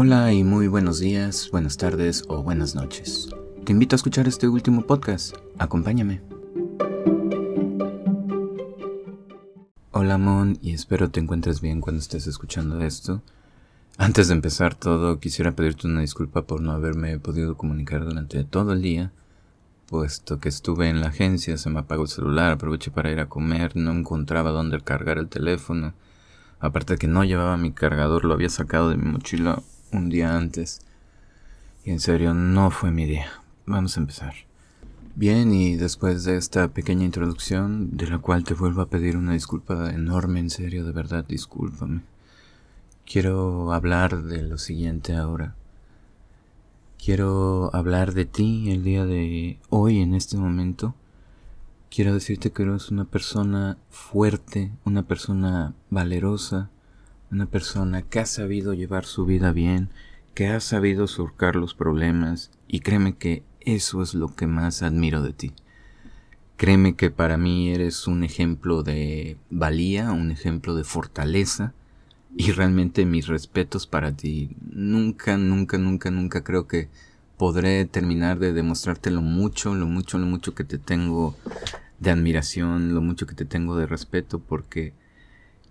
Hola y muy buenos días, buenas tardes o buenas noches. Te invito a escuchar este último podcast. Acompáñame. Hola Mon y espero te encuentres bien cuando estés escuchando esto. Antes de empezar todo, quisiera pedirte una disculpa por no haberme podido comunicar durante todo el día, puesto que estuve en la agencia, se me apagó el celular, aproveché para ir a comer, no encontraba dónde cargar el teléfono. Aparte de que no llevaba mi cargador, lo había sacado de mi mochila un día antes. Y en serio, no fue mi día. Vamos a empezar. Bien, y después de esta pequeña introducción, de la cual te vuelvo a pedir una disculpa enorme, en serio, de verdad, discúlpame. Quiero hablar de lo siguiente ahora. Quiero hablar de ti el día de hoy, en este momento. Quiero decirte que eres una persona fuerte, una persona valerosa, una persona que ha sabido llevar su vida bien, que ha sabido surcar los problemas y créeme que eso es lo que más admiro de ti. Créeme que para mí eres un ejemplo de valía, un ejemplo de fortaleza y realmente mis respetos para ti. Nunca, nunca, nunca, nunca creo que podré terminar de demostrarte lo mucho, lo mucho, lo mucho que te tengo de admiración, lo mucho que te tengo de respeto porque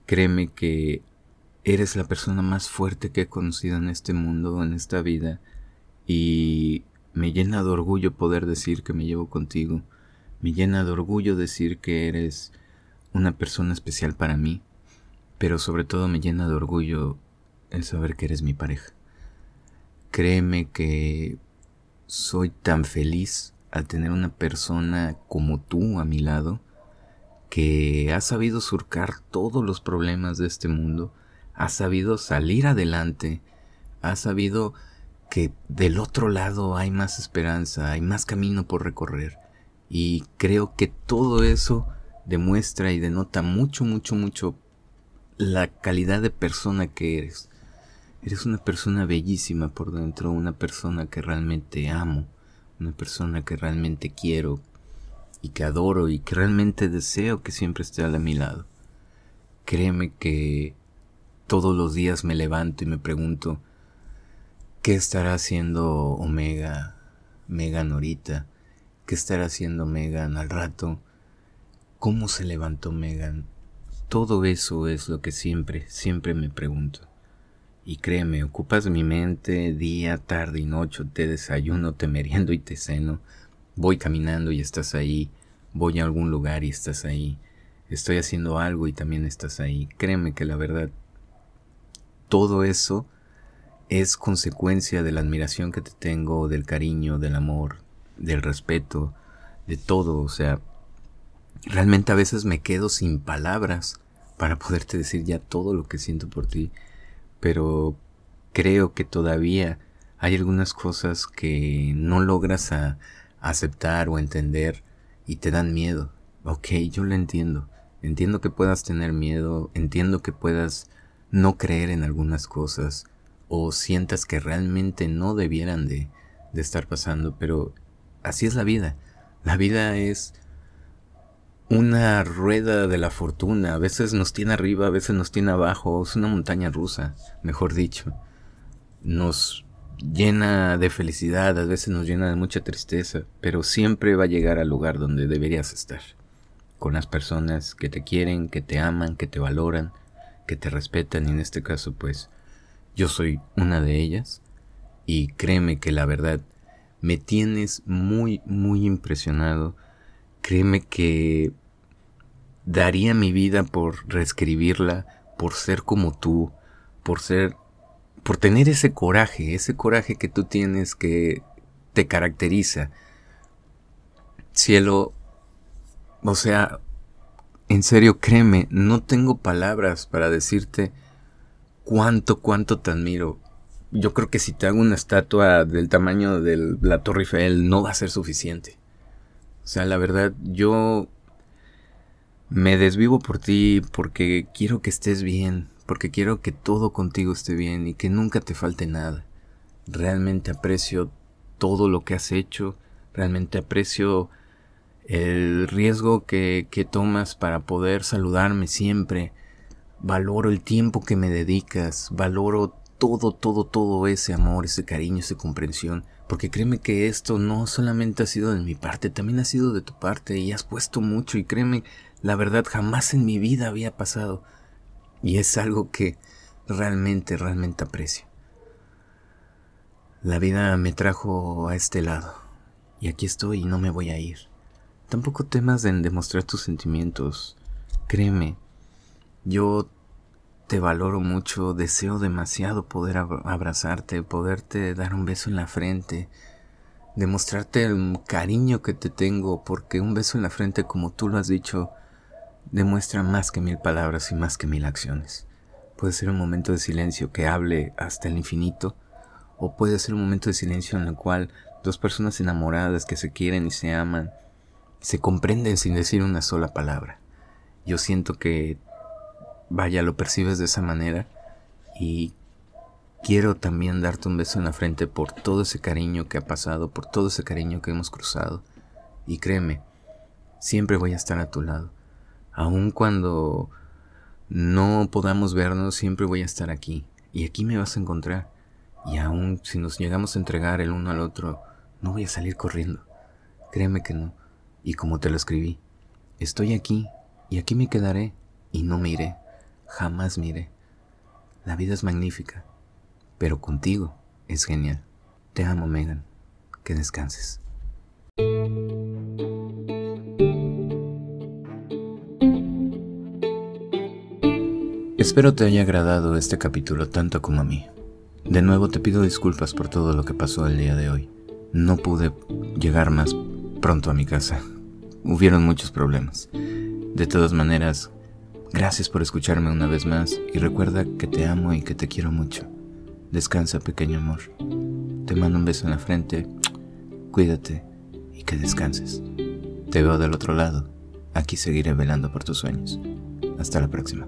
créeme que Eres la persona más fuerte que he conocido en este mundo, en esta vida, y me llena de orgullo poder decir que me llevo contigo. Me llena de orgullo decir que eres una persona especial para mí, pero sobre todo me llena de orgullo el saber que eres mi pareja. Créeme que soy tan feliz al tener una persona como tú a mi lado, que ha sabido surcar todos los problemas de este mundo, ha sabido salir adelante, ha sabido que del otro lado hay más esperanza, hay más camino por recorrer. Y creo que todo eso demuestra y denota mucho, mucho, mucho la calidad de persona que eres. Eres una persona bellísima por dentro, una persona que realmente amo, una persona que realmente quiero y que adoro y que realmente deseo que siempre esté a mi lado. Créeme que todos los días me levanto y me pregunto, ¿qué estará haciendo Omega, Megan ahorita? ¿Qué estará haciendo Megan al rato? ¿Cómo se levantó Megan? Todo eso es lo que siempre, siempre me pregunto. Y créeme, ocupas mi mente día, tarde y noche, te desayuno, te meriendo y te ceno. Voy caminando y estás ahí. Voy a algún lugar y estás ahí. Estoy haciendo algo y también estás ahí. Créeme que la verdad todo eso es consecuencia de la admiración que te tengo, del cariño, del amor, del respeto, de todo. O sea, realmente a veces me quedo sin palabras para poderte decir ya todo lo que siento por ti, pero creo que todavía hay algunas cosas que no logras aceptar o entender y te dan miedo. Ok, yo lo entiendo. Entiendo que puedas tener miedo, entiendo que puedas no creer en algunas cosas o sientas que realmente no debieran de, estar pasando, pero así es la vida. La vida es una rueda de la fortuna. A veces nos tiene arriba, a veces nos tiene abajo. Es una montaña rusa, mejor dicho. Nos llena de felicidad, a veces nos llena de mucha tristeza, pero siempre va a llegar al lugar donde deberías estar. Con las personas que te quieren, que te aman, que te valoran que te respetan y en este caso pues yo soy una de ellas. Y créeme que la verdad me tienes muy muy impresionado. Créeme que daría mi vida por reescribirla por ser como tú por ser por tener ese coraje ese coraje que tú tienes que te caracteriza. Cielo o sea en serio, créeme, no tengo palabras para decirte cuánto, cuánto te admiro. Yo creo que si te hago una estatua del tamaño de la Torre Eiffel no va a ser suficiente. O sea, la verdad, yo me desvivo por ti porque quiero que estés bien, porque quiero que todo contigo esté bien y que nunca te falte nada. Realmente aprecio todo lo que has hecho, realmente aprecio el riesgo que, que tomas para poder saludarme siempre. Valoro el tiempo que me dedicas, valoro todo, todo, todo ese amor, ese cariño, esa comprensión. Porque créeme que esto no solamente ha sido de mi parte, también ha sido de tu parte y has puesto mucho y créeme, la verdad jamás en mi vida había pasado. Y es algo que realmente, realmente aprecio. La vida me trajo a este lado y aquí estoy y no me voy a ir. Tampoco temas en demostrar tus sentimientos. Créeme, yo te valoro mucho, deseo demasiado poder abrazarte, poderte dar un beso en la frente, demostrarte el cariño que te tengo, porque un beso en la frente, como tú lo has dicho, demuestra más que mil palabras y más que mil acciones. Puede ser un momento de silencio que hable hasta el infinito, o puede ser un momento de silencio en el cual dos personas enamoradas que se quieren y se aman, se comprenden sin decir una sola palabra. Yo siento que vaya, lo percibes de esa manera y quiero también darte un beso en la frente por todo ese cariño que ha pasado, por todo ese cariño que hemos cruzado. Y créeme, siempre voy a estar a tu lado. Aun cuando no podamos vernos, siempre voy a estar aquí. Y aquí me vas a encontrar. Y aun si nos llegamos a entregar el uno al otro, no voy a salir corriendo. Créeme que no. Y como te lo escribí, estoy aquí y aquí me quedaré y no me jamás mire. La vida es magnífica, pero contigo es genial. Te amo, Megan. Que descanses. Espero te haya agradado este capítulo tanto como a mí. De nuevo te pido disculpas por todo lo que pasó el día de hoy. No pude llegar más pronto a mi casa. Hubieron muchos problemas. De todas maneras, Gracias por escucharme una vez más y recuerda que te amo y que te quiero mucho. Descansa, pequeño amor. Te mando un beso en la frente. Cuídate y que descanses. Te veo del otro lado. Aquí seguiré velando por tus sueños. Hasta la próxima.